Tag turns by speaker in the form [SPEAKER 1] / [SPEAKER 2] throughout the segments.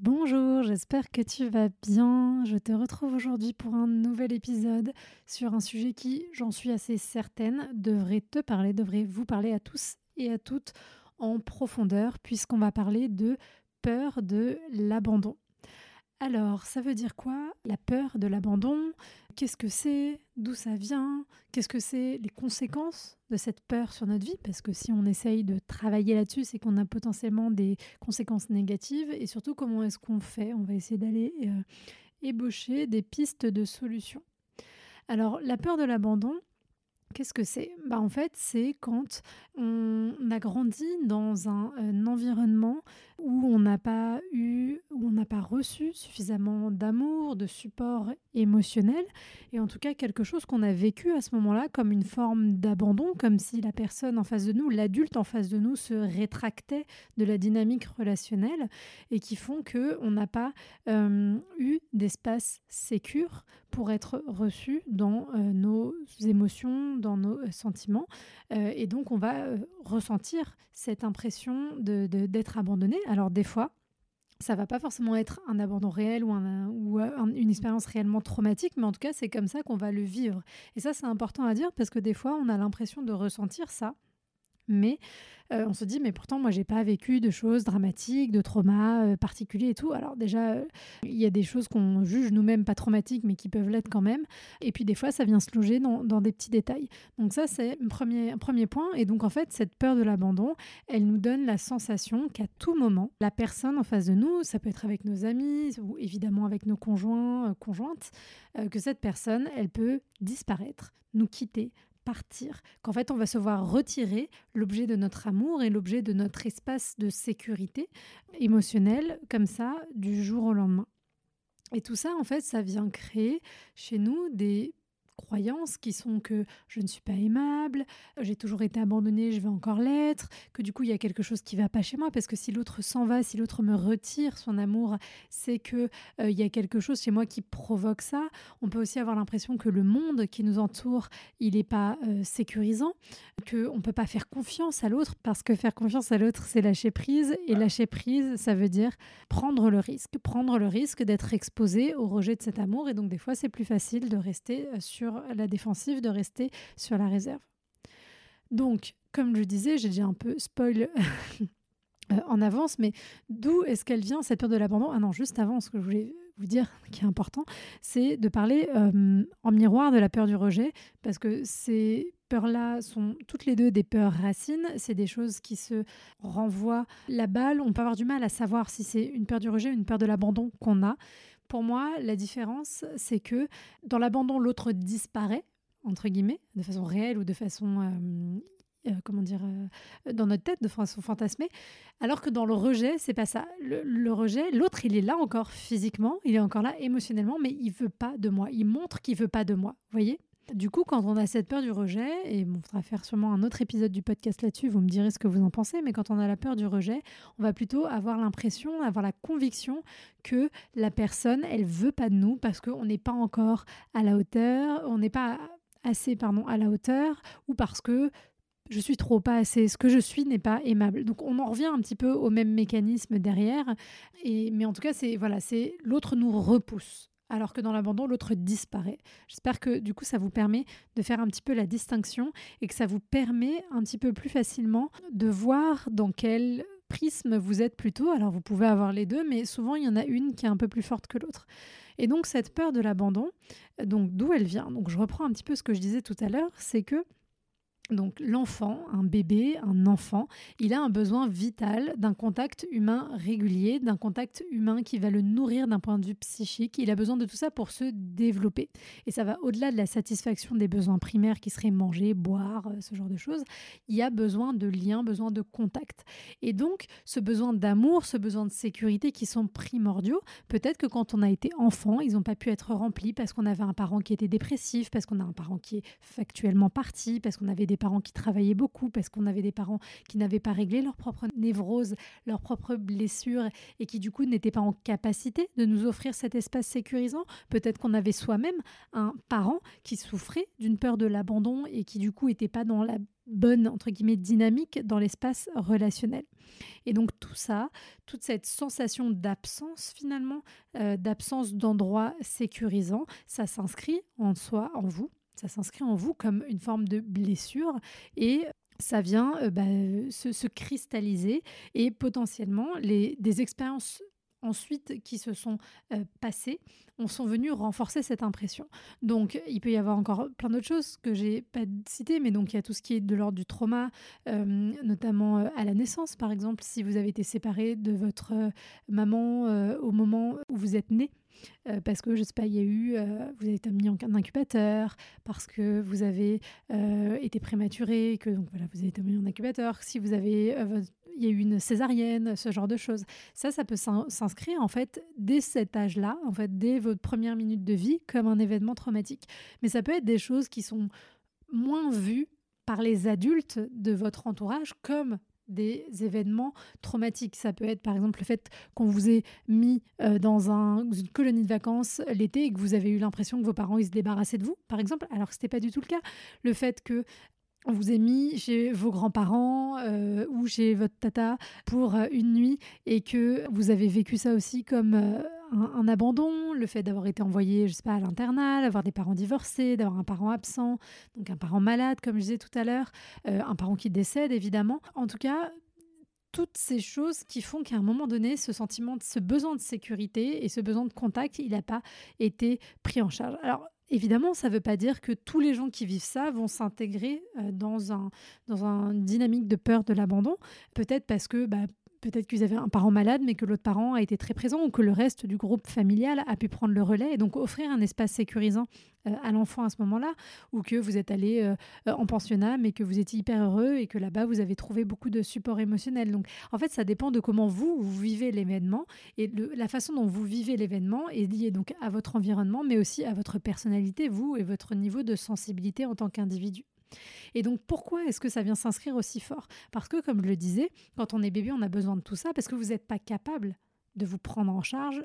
[SPEAKER 1] Bonjour, j'espère que tu vas bien. Je te retrouve aujourd'hui pour un nouvel épisode sur un sujet qui, j'en suis assez certaine, devrait te parler, devrait vous parler à tous et à toutes en profondeur, puisqu'on va parler de peur de l'abandon. Alors, ça veut dire quoi La peur de l'abandon? Qu'est-ce que c'est D'où ça vient Qu'est-ce que c'est les conséquences de cette peur sur notre vie Parce que si on essaye de travailler là-dessus, c'est qu'on a potentiellement des conséquences négatives. Et surtout, comment est-ce qu'on fait? On va essayer d'aller euh, ébaucher des pistes de solutions. Alors, la peur de l'abandon, Qu'est-ce que c'est? Bah En fait, c'est quand on a grandi dans un, un environnement où on n'a pas eu, où on n'a pas reçu suffisamment d'amour, de support émotionnel, et en tout cas quelque chose qu'on a vécu à ce moment-là comme une forme d'abandon, comme si la personne en face de nous, l'adulte en face de nous, se rétractait de la dynamique relationnelle, et qui font que on n'a pas euh, eu d'espace sécure pour être reçu dans euh, nos émotions, dans nos euh, sentiments, et donc on va ressentir cette impression de, d'être abandonné alors des fois, ça va pas forcément être un abandon réel ou, ou une expérience réellement traumatique, mais en tout cas, c'est comme ça qu'on va le vivre. Et ça, c'est important à dire parce que des fois, on a l'impression de ressentir ça, mais euh, on se dit, mais pourtant, moi, j'ai pas vécu de choses dramatiques, de traumas euh, particuliers et tout. Alors, déjà, euh, il y a des choses qu'on juge nous-mêmes pas traumatiques, mais qui peuvent l'être quand même. Et puis, des fois, ça vient se loger dans, des petits détails. Donc, ça, c'est un premier, premier point. Et donc, en fait, cette peur de l'abandon, elle nous donne la sensation qu'à tout moment, la personne en face de nous, ça peut être avec nos amis ou évidemment avec nos conjoints, conjointes, que cette personne, elle peut disparaître, nous quitter, qu'en fait on va se voir retirer l'objet de notre amour et l'objet de notre espace de sécurité émotionnelle comme ça du jour au lendemain. Et tout ça, en fait, ça vient créer chez nous des croyances qui sont que je ne suis pas aimable, j'ai toujours été abandonnée, je vais encore l'être, que du coup il y a quelque chose qui va pas chez moi. Parce que si l'autre s'en va, si l'autre me retire son amour, c'est que euh, il y a quelque chose chez moi qui provoque ça. On peut aussi avoir l'impression que le monde qui nous entoure, il n'est pas euh, sécurisant, que on peut pas faire confiance à l'autre parce que faire confiance à l'autre c'est lâcher prise. Et lâcher prise ça veut dire prendre le risque, prendre le risque d'être exposé au rejet de cet amour. Et donc des fois c'est plus facile de rester euh, la défensive, de rester sur la réserve. Donc, comme je disais, j'ai déjà un peu spoil euh, en avance, mais d'où est-ce qu'elle vient cette peur de l'abandon? Ah non, juste avant, ce que je voulais vous dire qui est important, c'est de parler euh, en miroir de la peur du rejet, parce que ces peurs-là sont toutes les deux des peurs racines, c'est des choses qui se renvoient la balle, on peut avoir du mal à savoir si c'est une peur du rejet une peur de l'abandon qu'on a. Pour moi, la différence, c'est que dans l'abandon, l'autre disparaît, entre guillemets, de façon réelle ou de façon, euh, euh, comment dire, euh, dans notre tête, de façon fantasmée, alors que dans le rejet, c'est pas ça. Le, rejet, l'autre, il est là encore physiquement, il est encore là émotionnellement, mais il veut pas de moi. Il montre qu'il veut pas de moi. Vous voyez? Du coup, quand on a cette peur du rejet, et on va faire sûrement un autre épisode du podcast là-dessus, vous me direz ce que vous en pensez, mais quand on a la peur du rejet, on va plutôt avoir l'impression, avoir la conviction que la personne, elle veut pas de nous parce qu'on n'est pas encore à la hauteur, on n'est pas assez pardon, à la hauteur, ou parce que je suis trop pas assez, ce que je suis n'est pas aimable. Donc on en revient un petit peu au même mécanisme derrière, et, mais en tout cas c'est voilà, c'est l'autre nous repousse alors que dans l'abandon, l'autre disparaît. J'espère que du coup, ça vous permet de faire un petit peu la distinction et que ça vous permet un petit peu plus facilement de voir dans quel prisme vous êtes plutôt. Alors vous pouvez avoir les deux, mais souvent il y en a une qui est un peu plus forte que l'autre. Et donc cette peur de l'abandon, donc d'où elle vient? Donc je reprends un petit peu ce que je disais tout à l'heure, c'est que Donc l'enfant, un bébé, un enfant, il a un besoin vital d'un contact humain régulier, d'un contact humain qui va le nourrir d'un point de vue psychique. Il a besoin de tout ça pour se développer. Et ça va au-delà de la satisfaction des besoins primaires qui seraient manger, boire, euh, ce genre de choses. Il y a besoin de lien, besoin de contact. Et donc ce besoin d'amour, ce besoin de sécurité qui sont primordiaux, peut-être que quand on a été enfant, ils n'ont pas pu être remplis parce qu'on avait un parent qui était dépressif, parce qu'on a un parent qui est factuellement parti, parce qu'on avait des parents qui travaillaient beaucoup, parce qu'on avait des parents qui n'avaient pas réglé leur propre névrose, leurs propres blessures et qui du coup n'étaient pas en capacité de nous offrir cet espace sécurisant. Peut-être qu'on avait soi-même un parent qui souffrait d'une peur de l'abandon et qui du coup n'était pas dans la bonne entre guillemets dynamique dans l'espace relationnel. Et donc tout ça, toute cette sensation d'absence finalement, euh, d'absence d'endroit sécurisant, ça s'inscrit en soi, en vous, ça s'inscrit en vous comme une forme de blessure et ça vient euh, bah, se, cristalliser et potentiellement les, des expériences ensuite qui se sont euh, passées on sont venus renforcer cette impression. Donc il peut y avoir encore plein d'autres choses que j'ai pas citées, mais donc il y a tout ce qui est de l'ordre du trauma, notamment à la naissance par exemple, si vous avez été séparé de votre maman au moment où vous êtes né. Parce que je sais pas, il y a eu, vous avez été mis en incubateur, parce que vous avez été prématuré, que donc voilà, vous avez été mis en incubateur. Si vous avez, il y a eu une césarienne, ce genre de choses. Ça, ça peut s'inscrire en fait dès cet âge-là, en fait dès votre première minute de vie, comme un événement traumatique. Mais ça peut être des choses qui sont moins vues par les adultes de votre entourage comme des événements traumatiques. Ça peut être par exemple le fait qu'on vous ait mis euh, dans une colonie de vacances l'été et que vous avez eu l'impression que vos parents ils se débarrassaient de vous, par exemple, alors que ce n'était pas du tout le cas. Le fait que on vous ait mis chez vos grands-parents euh, ou chez votre tata pour euh, une nuit et que vous avez vécu ça aussi comme un, abandon, le fait d'avoir été envoyé, je sais pas, à l'internat, d'avoir des parents divorcés, d'avoir un parent absent, donc un parent malade, comme je disais tout à l'heure, euh, un parent qui décède, évidemment. En tout cas, toutes ces choses qui font qu'à un moment donné, ce sentiment, ce besoin de sécurité et ce besoin de contact, il n'a pas été pris en charge. Alors, Évidemment, ça ne veut pas dire que tous les gens qui vivent ça vont s'intégrer euh, dans un dans un dynamique de peur de l'abandon. Peut-être parce que bah, peut-être qu'ils avaient un parent malade, mais que l'autre parent a été très présent ou que le reste du groupe familial a pu prendre le relais et donc offrir un espace sécurisant euh, à l'enfant à ce moment-là, ou que vous êtes allé euh, euh, en pensionnat, mais que vous étiez hyper heureux et que là-bas vous avez trouvé beaucoup de support émotionnel. Donc en fait, ça dépend de comment vous, vivez l'événement et la façon dont vous vivez l'événement est liée donc à votre environnement, mais aussi à votre personnalité, vous et votre niveau de sensibilité en tant qu'individu. Et donc pourquoi est-ce que ça vient s'inscrire aussi fort? Parce que comme je le disais, quand on est bébé, on a besoin de tout ça parce que vous n'êtes pas capable de vous prendre en charge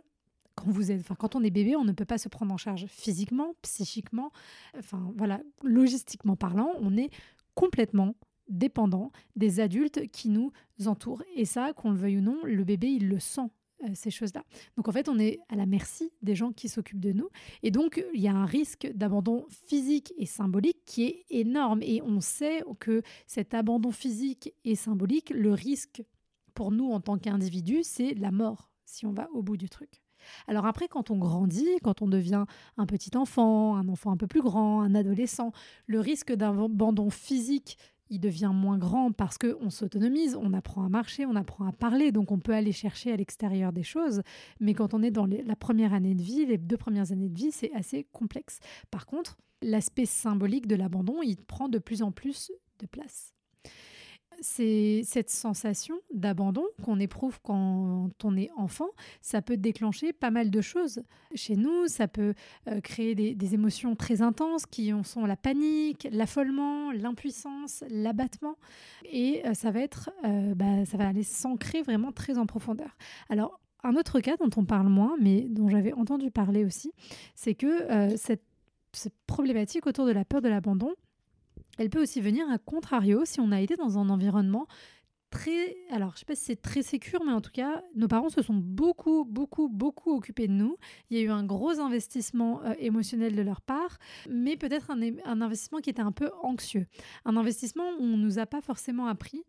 [SPEAKER 1] quand vous êtes, enfin, quand on est bébé, on ne peut pas se prendre en charge physiquement, psychiquement, enfin voilà, logistiquement parlant, on est complètement dépendant des adultes qui nous entourent. Et ça, qu'on le veuille ou non, le bébé, il le sent ces choses-là. Donc en fait, on est à la merci des gens qui s'occupent de nous. Et donc, il y a un risque d'abandon physique et symbolique qui est énorme. Et on sait que cet abandon physique et symbolique, le risque pour nous en tant qu'individus, c'est la mort, si on va au bout du truc. Alors après, quand on grandit, quand on devient un petit enfant, un enfant un peu plus grand, un adolescent, le risque d'abandon physique il devient moins grand parce qu'on s'autonomise, on apprend à marcher, on apprend à parler, donc on peut aller chercher à l'extérieur des choses. Mais quand on est dans la première année de vie, les deux premières années de vie, c'est assez complexe. Par contre, l'aspect symbolique de l'abandon, il prend de plus en plus de place c'est cette sensation d'abandon qu'on éprouve quand on est enfant. Ça peut déclencher pas mal de choses chez nous. Ça peut euh, créer des, émotions très intenses qui sont la panique, l'affolement, l'impuissance, l'abattement. Et euh, ça va être, euh, bah, ça va aller s'ancrer vraiment très en profondeur. Alors, un autre cas dont on parle moins, mais dont j'avais entendu parler aussi, c'est que cette problématique autour de la peur de l'abandon, elle peut aussi venir à contrario si on a été dans un environnement très, alors je sais pas si c'est très sécure, mais en tout cas, nos parents se sont beaucoup, beaucoup, beaucoup occupés de nous. Il y a eu un gros investissement euh, émotionnel de leur part, mais peut-être un, investissement qui était un peu anxieux. Un investissement où on nous a pas forcément appris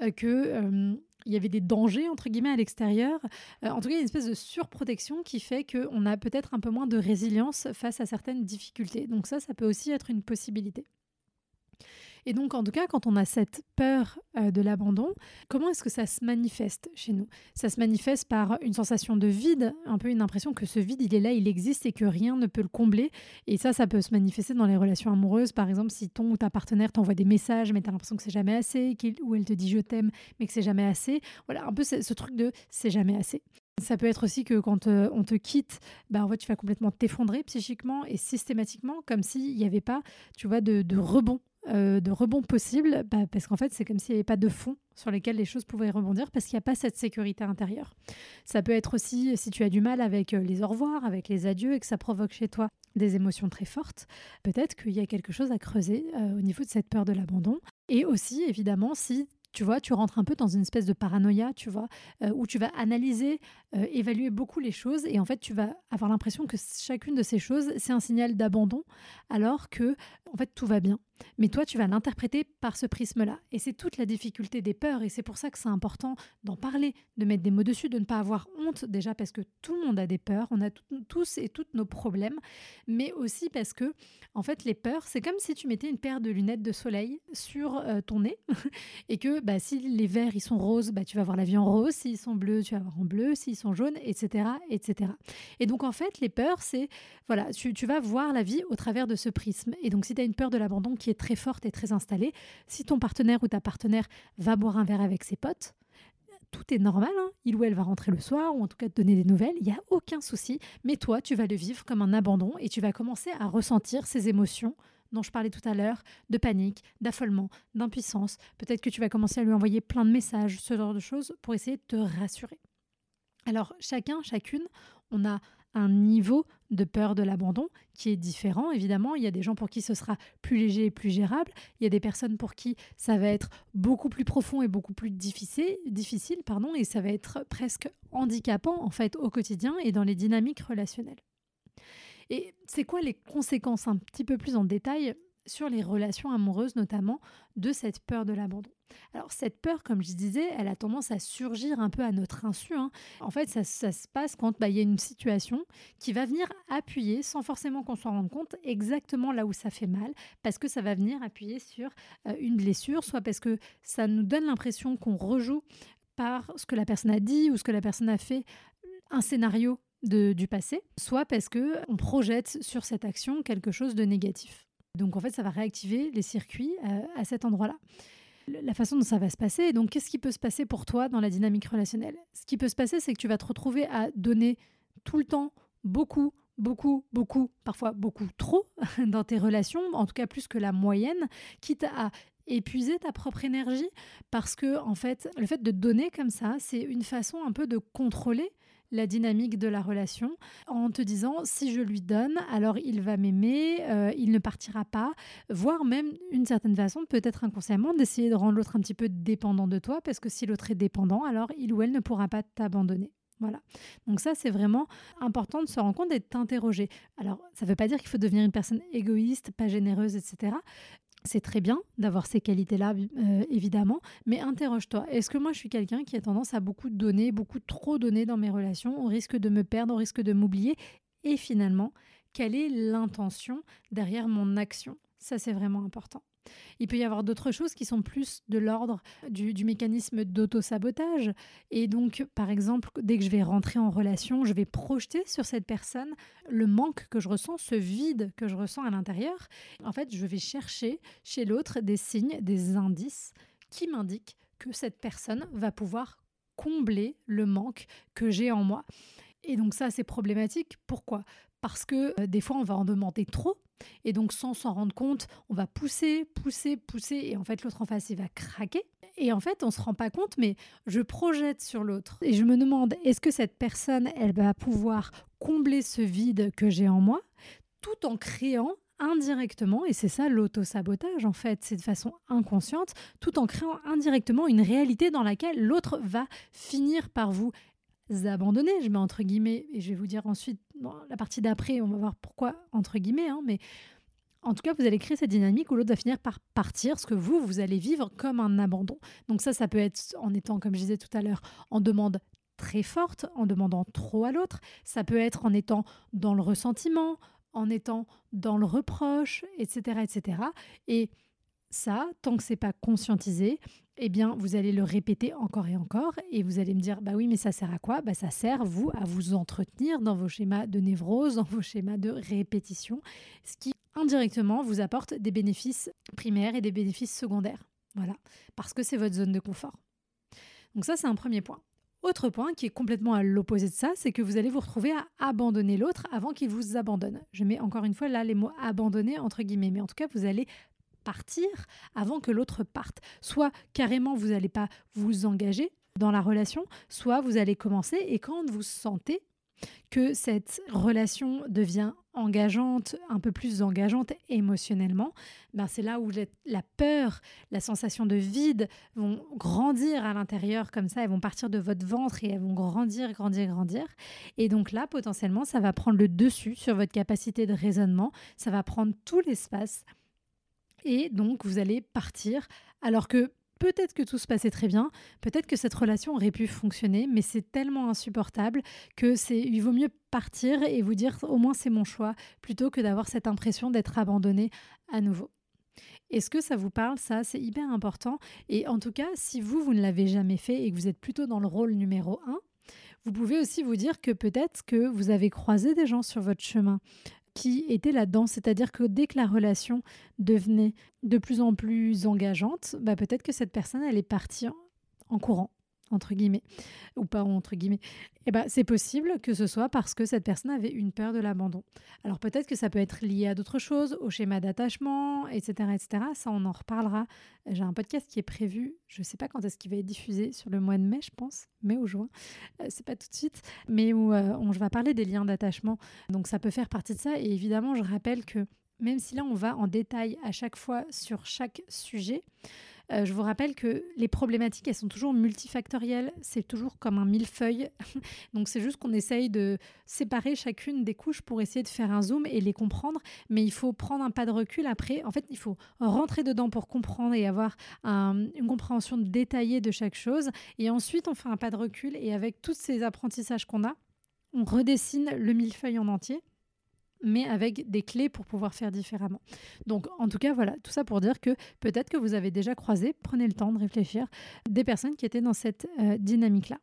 [SPEAKER 1] euh, euh, y avait des dangers entre guillemets à l'extérieur. en tout cas, il y a une espèce de surprotection qui fait qu'on a peut-être un peu moins de résilience face à certaines difficultés. Donc ça, ça peut aussi être une possibilité. Et donc, en tout cas, quand on a cette peur euh, de l'abandon, comment est-ce que ça se manifeste chez nous? Ça se manifeste par une sensation de vide, un peu une impression que ce vide, il est là, il existe et que rien ne peut le combler. Et ça, ça peut se manifester dans les relations amoureuses. Par exemple, si ton ou ta partenaire t'envoie des messages, mais tu as l'impression que c'est jamais assez, ou elle te dit je t'aime, mais que c'est jamais assez. Voilà, un peu ce truc de c'est jamais assez. Ça peut être aussi que quand euh, on te quitte, bah, tu vas complètement t'effondrer psychiquement et systématiquement, comme s'il n'y avait pas, tu vois, de, rebond. Euh, de rebond possible, bah, parce qu'en fait, c'est comme s'il n'y avait pas de fond sur lesquels les choses pouvaient rebondir, parce qu'il n'y a pas cette sécurité intérieure. Ça peut être aussi si tu as du mal avec euh, les au revoir, avec les adieux, et que ça provoque chez toi des émotions très fortes, peut-être qu'il y a quelque chose à creuser au niveau de cette peur de l'abandon. Et aussi, évidemment, si tu vois, tu rentres un peu dans une espèce de paranoïa, tu vois, euh, où tu vas analyser, euh, évaluer beaucoup les choses et en fait, tu vas avoir l'impression que chacune de ces choses, c'est un signal d'abandon, alors que, en fait, tout va bien. Mais toi, tu vas l'interpréter par ce prisme-là. Et c'est toute la difficulté des peurs. Et c'est pour ça que c'est important d'en parler, de mettre des mots dessus, de ne pas avoir honte, déjà parce que tout le monde a des peurs. On a tous et toutes nos problèmes. Mais aussi parce que, en fait, les peurs, c'est comme si tu mettais une paire de lunettes de soleil sur euh, ton nez. et que bah, si les verts, ils sont roses, bah, tu vas voir la vie en rose. S'ils sont bleus, tu vas voir en bleu. S'ils sont jaunes, etc., etc. Et donc, en fait, les peurs, c'est, voilà, tu, tu vas voir la vie au travers de ce prisme. Et donc, si tu as une peur de l'abandon qui très forte et très installée. Si ton partenaire ou ta partenaire va boire un verre avec ses potes, tout est normal, hein. il ou elle va rentrer le soir ou en tout cas te donner des nouvelles, il n'y a aucun souci, mais toi tu vas le vivre comme un abandon et tu vas commencer à ressentir ces émotions dont je parlais tout à l'heure, de panique, d'affolement, d'impuissance. Peut-être que tu vas commencer à lui envoyer plein de messages, ce genre de choses, pour essayer de te rassurer. Alors chacun, chacune, on a un niveau de peur de l'abandon qui est différent. Évidemment, il y a des gens pour qui ce sera plus léger et plus gérable. Il y a des personnes pour qui ça va être beaucoup plus profond et beaucoup plus difficile, difficile pardon, et ça va être presque handicapant en fait au quotidien et dans les dynamiques relationnelles. Et c'est quoi les conséquences un petit peu plus en détail sur les relations amoureuses notamment de cette peur de l'abandon. Alors cette peur, comme je disais, elle a tendance à surgir un peu à notre insu. Hein. En fait, ça, se passe quand bah, il y a une situation qui va venir appuyer, sans forcément qu'on s'en rende compte, exactement là où ça fait mal, parce que ça va venir appuyer sur euh, une blessure, soit parce que ça nous donne l'impression qu'on rejoue par ce que la personne a dit ou ce que la personne a fait, un scénario du passé, soit parce que on projette sur cette action quelque chose de négatif. Donc en fait, ça va réactiver les circuits euh, à cet endroit-là. La façon dont ça va se passer, donc qu'est-ce qui peut se passer pour toi dans la dynamique relationnelle? Ce qui peut se passer, c'est que tu vas te retrouver à donner tout le temps beaucoup, beaucoup, beaucoup, parfois beaucoup trop dans tes relations, en tout cas plus que la moyenne, quitte à épuiser ta propre énergie parce que en fait le fait de donner comme ça c'est une façon un peu de contrôler la dynamique de la relation en te disant si je lui donne, alors il va m'aimer, euh, il ne partira pas, voire même une certaine façon, peut-être inconsciemment, d'essayer de rendre l'autre un petit peu dépendant de toi, parce que si l'autre est dépendant, alors il ou elle ne pourra pas t'abandonner. Voilà. Donc ça, c'est vraiment important de se rendre compte et de t'interroger. Alors, ça ne veut pas dire qu'il faut devenir une personne égoïste, pas généreuse, etc. C'est très bien d'avoir ces qualités-là, euh, évidemment, mais interroge-toi. Est-ce que moi, je suis quelqu'un qui a tendance à beaucoup donner, beaucoup trop donner dans mes relations, au risque de me perdre, au risque de m'oublier? Et finalement, quelle est l'intention derrière mon action? Ça, c'est vraiment important. Il peut y avoir d'autres choses qui sont plus de l'ordre du, mécanisme d'auto-sabotage. Et donc, par exemple, dès que je vais rentrer en relation, je vais projeter sur cette personne le manque que je ressens, ce vide que je ressens à l'intérieur. En fait, je vais chercher chez l'autre des signes, des indices qui m'indiquent que cette personne va pouvoir combler le manque que j'ai en moi. Et donc ça, c'est problématique. Pourquoi? Parce que euh, des fois, on va en demander trop et donc, sans s'en rendre compte, on va pousser, pousser, pousser, et en fait, l'autre en face, il va craquer. Et en fait, on se rend pas compte, mais je projette sur l'autre. Et je me demande, est-ce que cette personne, elle va pouvoir combler ce vide que j'ai en moi, tout en créant indirectement, et c'est ça l'auto-sabotage en fait, c'est de façon inconsciente, tout en créant indirectement une réalité dans laquelle l'autre va finir par vous abandonner, je mets entre guillemets, et je vais vous dire ensuite, la partie d'après, on va voir pourquoi entre guillemets, hein, mais en tout cas, vous allez créer cette dynamique où l'autre va finir par partir, ce que vous, vous allez vivre comme un abandon. Donc ça, ça peut être en étant, comme je disais tout à l'heure, en demande très forte, en demandant trop à l'autre. Ça peut être en étant dans le ressentiment, en étant dans le reproche, etc., etc. Et ça, tant que c'est pas conscientisé, eh bien, vous allez le répéter encore et encore et vous allez me dire, bah oui, mais ça sert à quoi? Bah, Ça sert, vous, à vous entretenir dans vos schémas de névrose, dans vos schémas de répétition, ce qui indirectement vous apporte des bénéfices primaires et des bénéfices secondaires. Voilà, parce que c'est votre zone de confort. Donc ça, c'est un premier point. Autre point qui est complètement à l'opposé de ça, c'est que vous allez vous retrouver à abandonner l'autre avant qu'il vous abandonne. Je mets encore une fois là les mots abandonner entre guillemets, mais en tout cas, vous allez partir avant que l'autre parte. Soit carrément, vous n'allez pas vous engager dans la relation, soit vous allez commencer et quand vous sentez que cette relation devient engageante, un peu plus engageante émotionnellement, ben c'est là où la peur, la sensation de vide vont grandir à l'intérieur comme ça, elles vont partir de votre ventre et elles vont grandir, grandir, grandir. Et donc là, potentiellement, ça va prendre le dessus sur votre capacité de raisonnement, ça va prendre tout l'espace. Et donc, vous allez partir alors que peut-être que tout se passait très bien, peut-être que cette relation aurait pu fonctionner, mais c'est tellement insupportable que c'est il vaut mieux partir et vous dire au moins c'est mon choix plutôt que d'avoir cette impression d'être abandonné à nouveau. Est-ce que ça vous parle Ça, c'est hyper important. Et en tout cas, si vous, vous ne l'avez jamais fait et que vous êtes plutôt dans le rôle numéro un, vous pouvez aussi vous dire que peut-être que vous avez croisé des gens sur votre chemin qui était là-dedans. C'est-à-dire que dès que la relation devenait de plus en plus engageante, bah peut-être que cette personne, elle est partie en courant entre guillemets, ou pas entre guillemets, eh ben, c'est possible que ce soit parce que cette personne avait une peur de l'abandon. Alors peut-être que ça peut être lié à d'autres choses, au schéma d'attachement, etc., etc. Ça, on en reparlera. J'ai un podcast qui est prévu, je ne sais pas quand est-ce qu'il va être diffusé, sur le mois de mai, je pense, mai ou juin, euh, c'est pas tout de suite, mais où euh, on, vais parler des liens d'attachement. Donc ça peut faire partie de ça. Et évidemment, je rappelle que même si là, on va en détail à chaque fois sur chaque sujet, euh, je vous rappelle que les problématiques, elles sont toujours multifactorielles. C'est toujours comme un millefeuille. Donc, c'est juste qu'on essaye de séparer chacune des couches pour essayer de faire un zoom et les comprendre. Mais il faut prendre un pas de recul après. En fait, il faut rentrer dedans pour comprendre et avoir une compréhension détaillée de chaque chose. Et ensuite, on fait un pas de recul et avec tous ces apprentissages qu'on a, on redessine le millefeuille en entier mais avec des clés pour pouvoir faire différemment. Donc, en tout cas, voilà, tout ça pour dire que peut-être que vous avez déjà croisé, prenez le temps de réfléchir, des personnes qui étaient dans cette euh, dynamique-là.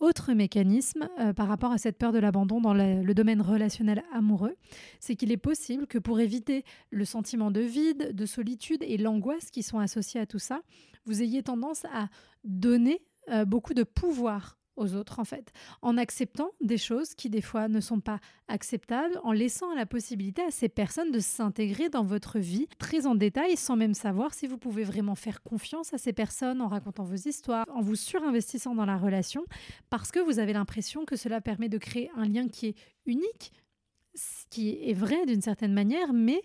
[SPEAKER 1] Autre mécanisme euh, par rapport à cette peur de l'abandon dans le, domaine relationnel amoureux, c'est qu'il est possible que pour éviter le sentiment de vide, de solitude et l'angoisse qui sont associés à tout ça, vous ayez tendance à donner euh, beaucoup de pouvoir aux autres en fait, en acceptant des choses qui des fois ne sont pas acceptables, en laissant la possibilité à ces personnes de s'intégrer dans votre vie très en détail sans même savoir si vous pouvez vraiment faire confiance à ces personnes en racontant vos histoires, en vous surinvestissant dans la relation, parce que vous avez l'impression que cela permet de créer un lien qui est unique, ce qui est vrai d'une certaine manière, mais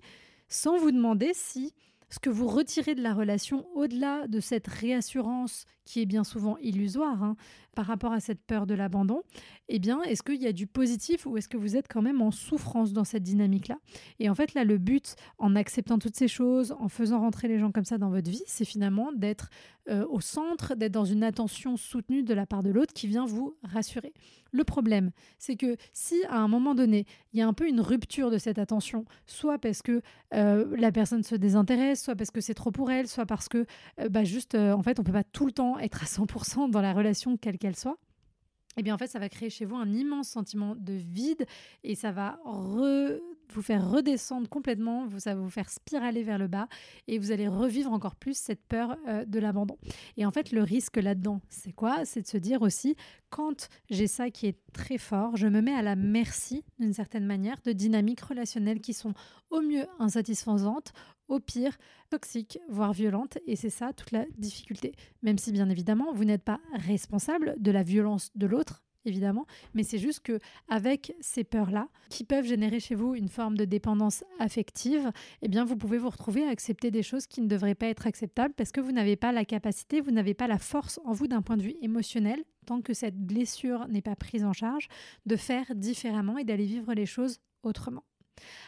[SPEAKER 1] sans vous demander si ce que vous retirez de la relation, au-delà de cette réassurance qui est bien souvent illusoire hein, par rapport à cette peur de l'abandon, eh bien, est-ce qu'il y a du positif ou est-ce que vous êtes quand même en souffrance dans cette dynamique-là? Et en fait, là, le but, en acceptant toutes ces choses, en faisant rentrer les gens comme ça dans votre vie, c'est finalement d'être euh, au centre, d'être dans une attention soutenue de la part de l'autre qui vient vous rassurer. Le problème, c'est que si à un moment donné, il y a un peu une rupture de cette attention, soit parce que euh, la personne se désintéresse, soit parce que c'est trop pour elle, soit parce que euh, bah, juste, en fait, on peut pas tout le temps être à 100% dans la relation, quelle qu'elle soit eh bien en fait, ça va créer chez vous un immense sentiment de vide et ça va vous faire redescendre complètement, ça va vous faire spiraler vers le bas et vous allez revivre encore plus cette peur euh, de l'abandon. Et en fait, le risque là-dedans, c'est quoi? C'est de se dire aussi, quand j'ai ça qui est très fort, je me mets à la merci, d'une certaine manière, de dynamiques relationnelles qui sont au mieux insatisfaisantes, au pire toxiques, voire violentes. Et c'est ça toute la difficulté. Même si, bien évidemment, vous n'êtes pas responsable de la violence de l'autre, évidemment, mais c'est juste que avec ces peurs-là, qui peuvent générer chez vous une forme de dépendance affective, eh bien vous pouvez vous retrouver à accepter des choses qui ne devraient pas être acceptables parce que vous n'avez pas la capacité, vous n'avez pas la force en vous d'un point de vue émotionnel, tant que cette blessure n'est pas prise en charge, de faire différemment et d'aller vivre les choses autrement.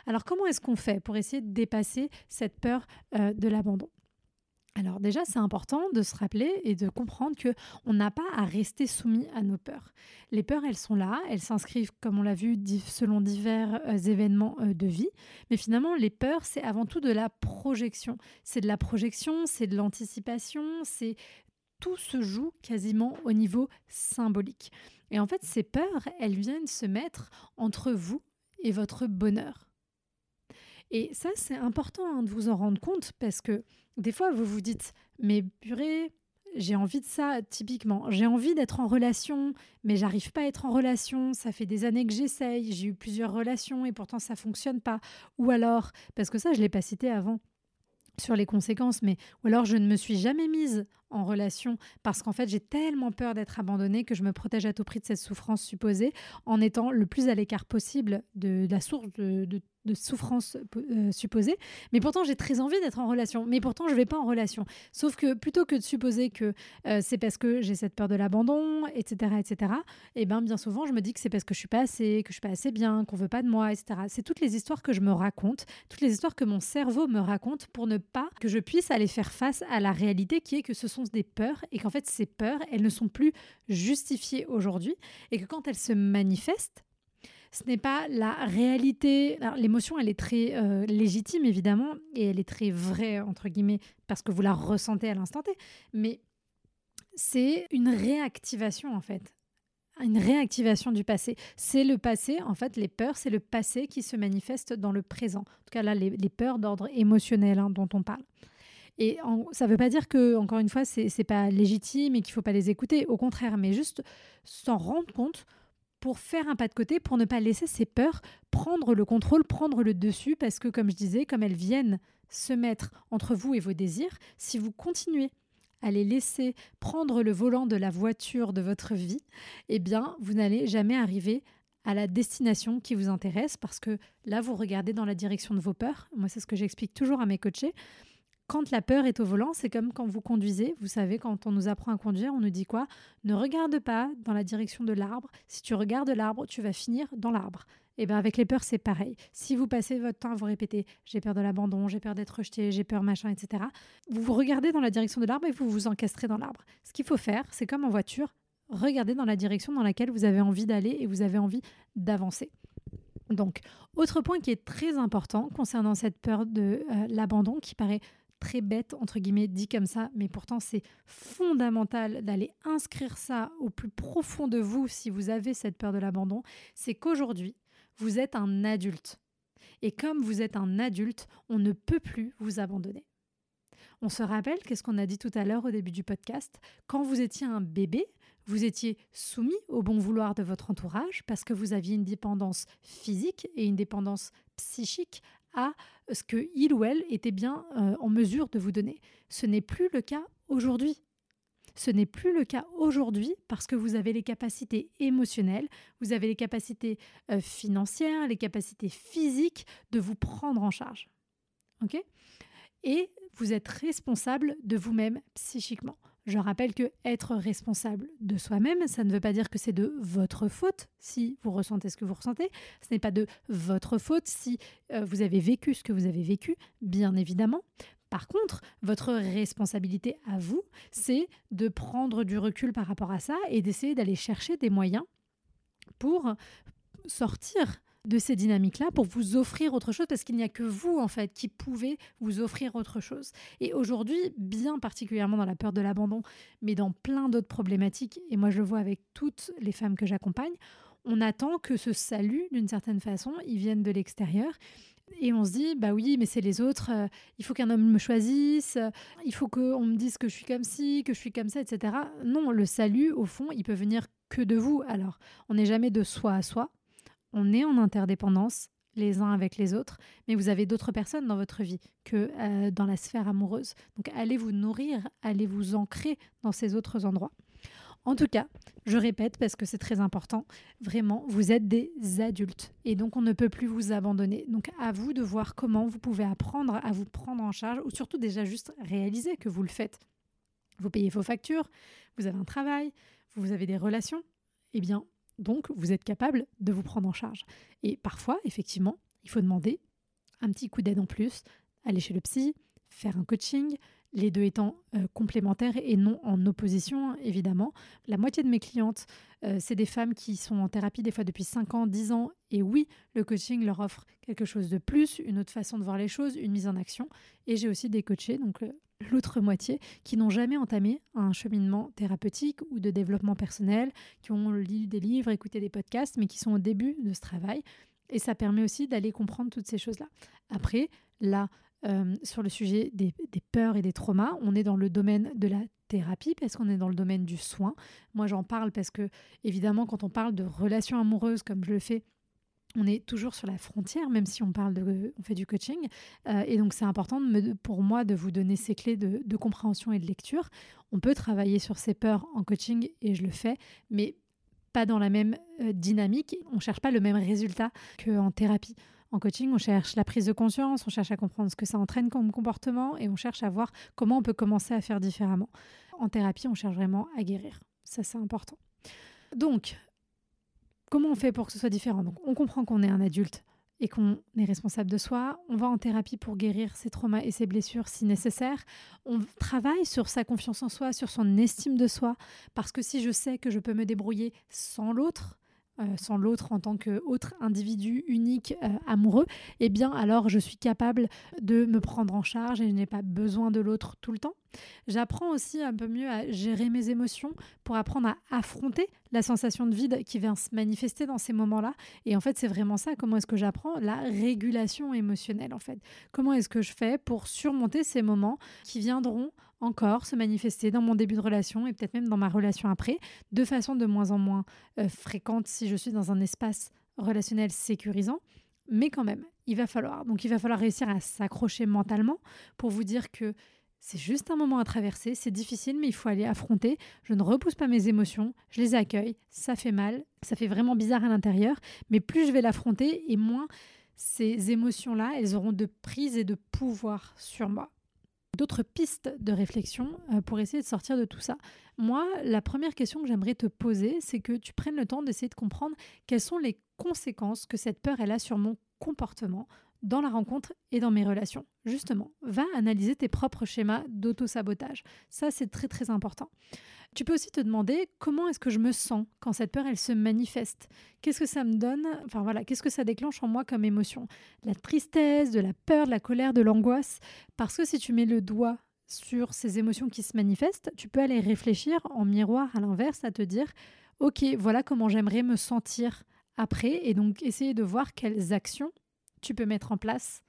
[SPEAKER 1] Alors comment est-ce qu'on fait pour essayer de dépasser cette peur euh, de l'abandon? Alors déjà, c'est important de se rappeler et de comprendre que on n'a pas à rester soumis à nos peurs. Les peurs, elles sont là, elles s'inscrivent, comme on l'a vu, selon divers euh, événements euh, de vie. Mais finalement, les peurs, c'est avant tout de la projection. C'est de la projection, c'est de l'anticipation, c'est tout se joue quasiment au niveau symbolique. Et en fait, ces peurs, elles viennent se mettre entre vous et votre bonheur. Et ça, c'est important hein, de vous en rendre compte parce que des fois, vous vous dites, mais purée, j'ai envie de ça, typiquement. J'ai envie d'être en relation, mais j'arrive pas à être en relation. Ça fait des années que j'essaye. J'ai eu plusieurs relations et pourtant ça fonctionne pas. Ou alors, parce que ça, je l'ai pas cité avant sur les conséquences, mais ou alors je ne me suis jamais mise en relation parce qu'en fait j'ai tellement peur d'être abandonnée que je me protège à tout prix de cette souffrance supposée en étant le plus à l'écart possible de, la source de, de souffrance euh, supposée. Mais pourtant, j'ai très envie d'être en relation. Mais pourtant, je ne vais pas en relation. Sauf que plutôt que de supposer que euh, c'est parce que j'ai cette peur de l'abandon, etc., etc., et eh ben, bien souvent, je me dis que c'est parce que je suis pas assez, que je suis pas assez bien, qu'on veut pas de moi, etc. C'est toutes les histoires que je me raconte, toutes les histoires que mon cerveau me raconte pour ne pas que je puisse aller faire face à la réalité qui est que ce sont des peurs et qu'en fait, ces peurs, elles ne sont plus justifiées aujourd'hui et que quand elles se manifestent, ce n'est pas la réalité. L'émotion, elle est très euh, légitime, évidemment, et elle est très vraie, entre guillemets, parce que vous la ressentez à l'instant T. Mais c'est une réactivation, en fait. Une réactivation du passé. C'est le passé, en fait, les peurs, c'est le passé qui se manifeste dans le présent. En tout cas, là, les, peurs d'ordre émotionnel hein, dont on parle. Et ça ne veut pas dire que, encore une fois, c'est n'est pas légitime et qu'il ne faut pas les écouter. Au contraire, mais juste s'en rendre compte pour faire un pas de côté, pour ne pas laisser ces peurs prendre le contrôle, prendre le dessus, parce que comme je disais, comme elles viennent se mettre entre vous et vos désirs, si vous continuez à les laisser prendre le volant de la voiture de votre vie, eh bien, vous n'allez jamais arriver à la destination qui vous intéresse parce que là, vous regardez dans la direction de vos peurs. Moi, c'est ce que j'explique toujours à mes coachés quand la peur est au volant, c'est comme quand vous conduisez. Vous savez, quand on nous apprend à conduire, on nous dit quoi? Ne regarde pas dans la direction de l'arbre. Si tu regardes l'arbre, tu vas finir dans l'arbre. Et eh bien avec les peurs, c'est pareil. Si vous passez votre temps à vous répéter j'ai peur de l'abandon, j'ai peur d'être rejeté, j'ai peur machin, etc., vous vous regardez dans la direction de l'arbre et vous vous encastrez dans l'arbre. Ce qu'il faut faire, c'est comme en voiture, regardez dans la direction dans laquelle vous avez envie d'aller et vous avez envie d'avancer. Donc, autre point qui est très important concernant cette peur de euh, l'abandon, qui paraît très bête, entre guillemets, dit comme ça, mais pourtant c'est fondamental d'aller inscrire ça au plus profond de vous si vous avez cette peur de l'abandon, c'est qu'aujourd'hui, vous êtes un adulte. Et comme vous êtes un adulte, on ne peut plus vous abandonner. On se rappelle, qu'est-ce qu'on a dit tout à l'heure au début du podcast, quand vous étiez un bébé, vous étiez soumis au bon vouloir de votre entourage parce que vous aviez une dépendance physique et une dépendance psychique à ce que il ou elle était bien euh, en mesure de vous donner. Ce n'est plus le cas aujourd'hui. Ce n'est plus le cas aujourd'hui parce que vous avez les capacités émotionnelles, vous avez les capacités euh, financières, les capacités physiques de vous prendre en charge. Et vous êtes responsable de vous-même psychiquement. Je rappelle que être responsable de soi-même, ça ne veut pas dire que c'est de votre faute si vous ressentez ce que vous ressentez. Ce n'est pas de votre faute si euh, vous avez vécu ce que vous avez vécu, bien évidemment. Par contre, votre responsabilité à vous, c'est de prendre du recul par rapport à ça et d'essayer d'aller chercher des moyens pour sortir de ces dynamiques-là pour vous offrir autre chose parce qu'il n'y a que vous en fait qui pouvez vous offrir autre chose. Et aujourd'hui, bien particulièrement dans la peur de l'abandon, mais dans plein d'autres problématiques, et moi je le vois avec toutes les femmes que j'accompagne, on attend que ce salut, d'une certaine façon, il vienne de l'extérieur. Et on se dit, bah oui, mais c'est les autres, euh, il faut qu'un homme me choisisse, il faut qu'on me dise que je suis comme ci, que je suis comme ça, etc. Non, le salut, au fond, il peut venir que de vous. Alors, on n'est jamais de soi à soi, on est en interdépendance les uns avec les autres, mais vous avez d'autres personnes dans votre vie que euh, dans la sphère amoureuse. Donc allez vous nourrir, allez vous ancrer dans ces autres endroits. En tout cas, je répète parce que c'est très important, vraiment, vous êtes des adultes et donc on ne peut plus vous abandonner. Donc à vous de voir comment vous pouvez apprendre à vous prendre en charge ou surtout déjà juste réaliser que vous le faites. Vous payez vos factures, vous avez un travail, vous avez des relations. Eh bien, donc, vous êtes capable de vous prendre en charge. Et parfois, effectivement, il faut demander un petit coup d'aide en plus, aller chez le psy, faire un coaching, les deux étant euh, complémentaires et non en opposition, évidemment. La moitié de mes clientes, euh, c'est des femmes qui sont en thérapie des fois depuis 5 ans, 10 ans, et oui, le coaching leur offre quelque chose de plus, une autre façon de voir les choses, une mise en action. Et j'ai aussi des coachés, donc euh, l'autre moitié, qui n'ont jamais entamé un cheminement thérapeutique ou de développement personnel, qui ont lu des livres, écouté des podcasts, mais qui sont au début de ce travail. Et ça permet aussi d'aller comprendre toutes ces choses-là. Après, là, euh, sur le sujet des, peurs et des traumas. On est dans le domaine de la thérapie parce qu'on est dans le domaine du soin. Moi, j'en parle parce que, évidemment, quand on parle de relations amoureuses comme je le fais, on est toujours sur la frontière, même si on parle de, on fait du coaching. Euh, et donc, c'est important pour moi de vous donner ces clés de, compréhension et de lecture. On peut travailler sur ces peurs en coaching et je le fais, mais pas dans la même euh, dynamique. On cherche pas le même résultat qu'en thérapie. En coaching, on cherche la prise de conscience, on cherche à comprendre ce que ça entraîne comme comportement et on cherche à voir comment on peut commencer à faire différemment. En thérapie, on cherche vraiment à guérir. Ça, c'est important. Donc, comment on fait pour que ce soit différent? Donc, on comprend qu'on est un adulte et qu'on est responsable de soi. On va en thérapie pour guérir ses traumas et ses blessures si nécessaire. On travaille sur sa confiance en soi, sur son estime de soi, parce que si je sais que je peux me débrouiller sans l'autre, sans l'autre en tant qu'autre individu unique euh, amoureux, eh bien alors je suis capable de me prendre en charge et je n'ai pas besoin de l'autre tout le temps. J'apprends aussi un peu mieux à gérer mes émotions pour apprendre à affronter la sensation de vide qui vient se manifester dans ces moments-là. Et en fait, c'est vraiment ça. Comment est-ce que j'apprends la régulation émotionnelle en fait Comment est-ce que je fais pour surmonter ces moments qui viendront encore se manifester dans mon début de relation et peut-être même dans ma relation après, de façon de moins en moins euh, fréquente si je suis dans un espace relationnel sécurisant. Mais quand même, il va falloir. Donc il va falloir réussir à s'accrocher mentalement pour vous dire que c'est juste un moment à traverser, c'est difficile, mais il faut aller affronter. Je ne repousse pas mes émotions, je les accueille, ça fait mal, ça fait vraiment bizarre à l'intérieur, mais plus je vais l'affronter et moins ces émotions-là, elles auront de prise et de pouvoir sur moi d'autres pistes de réflexion euh, pour essayer de sortir de tout ça. Moi, la première question que j'aimerais te poser, c'est que tu prennes le temps d'essayer de comprendre quelles sont les conséquences que cette peur elle a sur mon comportement dans la rencontre et dans mes relations. Justement, va analyser tes propres schémas d'auto-sabotage. Ça, c'est très très important. Tu peux aussi te demander comment est-ce que je me sens quand cette peur elle se manifeste. Qu'est-ce que ça me donne? Enfin voilà, qu'est-ce que ça déclenche en moi comme émotion? La tristesse, de la peur, de la colère, de l'angoisse? Parce que si tu mets le doigt sur ces émotions qui se manifestent, tu peux aller réfléchir en miroir à l'inverse, à te dire OK, voilà comment j'aimerais me sentir après et donc essayer de voir quelles actions tu peux mettre en place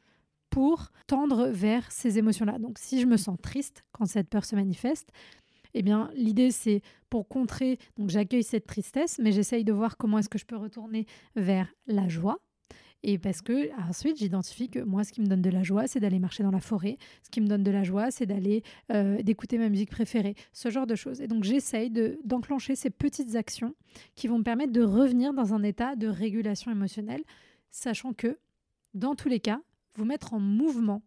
[SPEAKER 1] pour tendre vers ces émotions-là. Donc si je me sens triste quand cette peur se manifeste, eh bien, l'idée, c'est pour contrer, donc j'accueille cette tristesse, mais j'essaye de voir comment est-ce que je peux retourner vers la joie. Et parce que ensuite, j'identifie que moi, ce qui me donne de la joie, c'est d'aller marcher dans la forêt. Ce qui me donne de la joie, c'est d'aller euh, d'écouter ma musique préférée, ce genre de choses. Et donc, j'essaye d'enclencher ces petites actions qui vont me permettre de revenir dans un état de régulation émotionnelle, sachant que, dans tous les cas, vous mettre en mouvement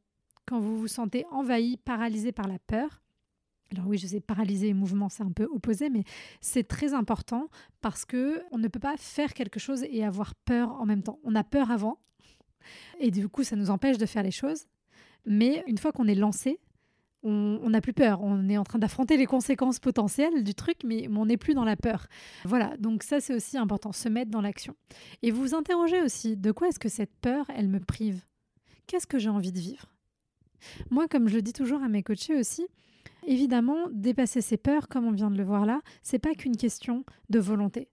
[SPEAKER 1] quand vous vous sentez envahi, paralysé par la peur, alors oui, je sais, paralyser et mouvement, c'est un peu opposé, mais c'est très important parce que on ne peut pas faire quelque chose et avoir peur en même temps. On a peur avant, et du coup, ça nous empêche de faire les choses. Mais une fois qu'on est lancé, on n'a plus peur. On est en train d'affronter les conséquences potentielles du truc, mais on n'est plus dans la peur. Voilà, donc ça, c'est aussi important, se mettre dans l'action. Et vous vous interrogez aussi, de quoi est-ce que cette peur, elle me prive? Qu'est-ce que j'ai envie de vivre? Moi, comme je le dis toujours à mes coachés aussi, Évidemment, dépasser ses peurs, comme on vient de le voir là, c'est pas qu'une question de volonté.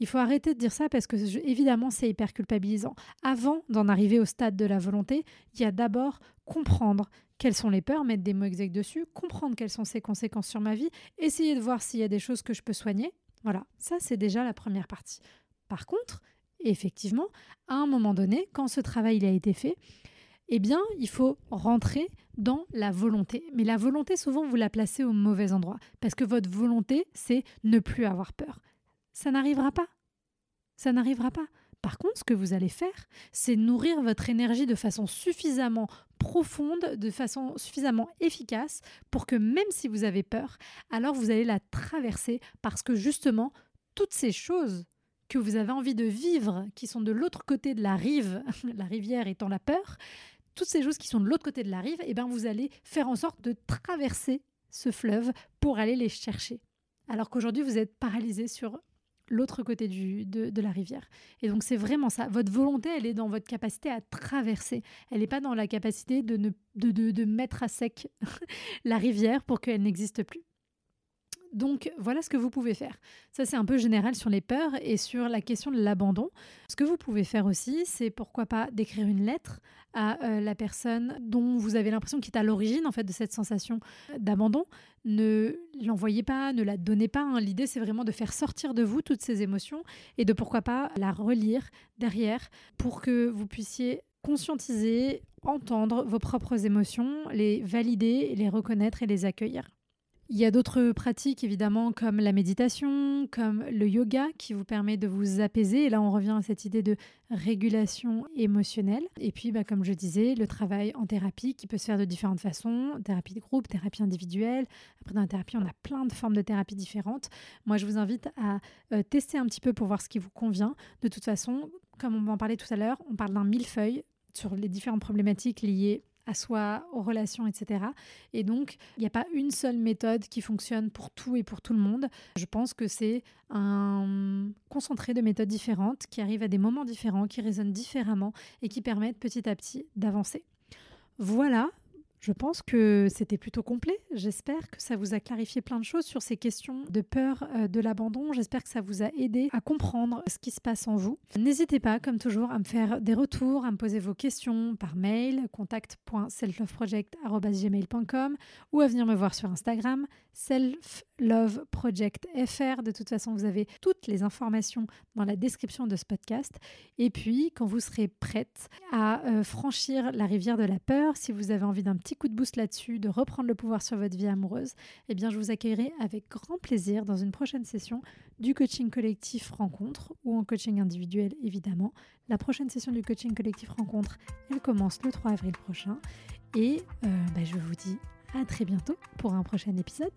[SPEAKER 1] Il faut arrêter de dire ça parce que évidemment c'est hyper culpabilisant. Avant d'en arriver au stade de la volonté, il y a d'abord comprendre quelles sont les peurs, mettre des mots exacts dessus, comprendre quelles sont ses conséquences sur ma vie, essayer de voir s'il y a des choses que je peux soigner. Voilà, ça c'est déjà la première partie. Par contre, effectivement, à un moment donné, quand ce travail il a été fait, eh bien, il faut rentrer dans la volonté. Mais la volonté, souvent, vous la placez au mauvais endroit. Parce que votre volonté, c'est ne plus avoir peur. Ça n'arrivera pas. Ça n'arrivera pas. Par contre, ce que vous allez faire, c'est nourrir votre énergie de façon suffisamment profonde, de façon suffisamment efficace pour que même si vous avez peur, alors vous allez la traverser parce que justement, toutes ces choses que vous avez envie de vivre, qui sont de l'autre côté de la rive, la rivière étant la peur, toutes ces choses qui sont de l'autre côté de la rive, eh ben vous allez faire en sorte de traverser ce fleuve pour aller les chercher. Alors qu'aujourd'hui, vous êtes paralysé sur l'autre côté du, de, la rivière. Et donc c'est vraiment ça. Votre volonté, elle est dans votre capacité à traverser. Elle n'est pas dans la capacité de, ne, de, de mettre à sec la rivière pour qu'elle n'existe plus. Donc voilà ce que vous pouvez faire. Ça c'est un peu général sur les peurs et sur la question de l'abandon. Ce que vous pouvez faire aussi, c'est pourquoi pas d'écrire une lettre à euh, la personne dont vous avez l'impression qu'il est à l'origine en fait de cette sensation d'abandon. Ne l'envoyez pas, ne la donnez pas. Hein. L'idée c'est vraiment de faire sortir de vous toutes ces émotions et de pourquoi pas la relire derrière pour que vous puissiez conscientiser, entendre vos propres émotions, les valider, les reconnaître et les accueillir. Il y a d'autres pratiques évidemment comme la méditation, comme le yoga qui vous permet de vous apaiser. Et là, on revient à cette idée de régulation émotionnelle. Et puis, bah, comme je disais, le travail en thérapie qui peut se faire de différentes façons. Thérapie de groupe, thérapie individuelle. Après, dans la thérapie, on a plein de formes de thérapie différentes. Moi, je vous invite à euh, tester un petit peu pour voir ce qui vous convient. De toute façon, comme on en parlait tout à l'heure, on parle d'un millefeuille sur les différentes problématiques liées à soi, aux relations, etc. Et donc, il n'y a pas une seule méthode qui fonctionne pour tout et pour tout le monde. Je pense que c'est un concentré de méthodes différentes qui arrivent à des moments différents, qui résonnent différemment et qui permettent petit à petit d'avancer. Voilà, je pense que c'était plutôt complet. J'espère que ça vous a clarifié plein de choses sur ces questions de peur euh, de l'abandon. J'espère que ça vous a aidé à comprendre ce qui se passe en vous. N'hésitez pas, comme toujours, à me faire des retours, à me poser vos questions par mail contact.selfloveproject.gmail.com ou à venir me voir sur Instagram Self Love Project FR. De toute façon, vous avez toutes les informations dans la description de ce podcast. Et puis, quand vous serez prête à euh, franchir la rivière de la peur, si vous avez envie d'un coup de boost là-dessus, de reprendre le pouvoir sur votre vie amoureuse, eh bien, je vous accueillerai avec grand plaisir dans une prochaine session du coaching collectif rencontre ou en coaching individuel, évidemment. La prochaine session du coaching collectif rencontre, elle commence le 3 avril prochain. Et euh, bah, je vous dis à très bientôt pour un prochain épisode.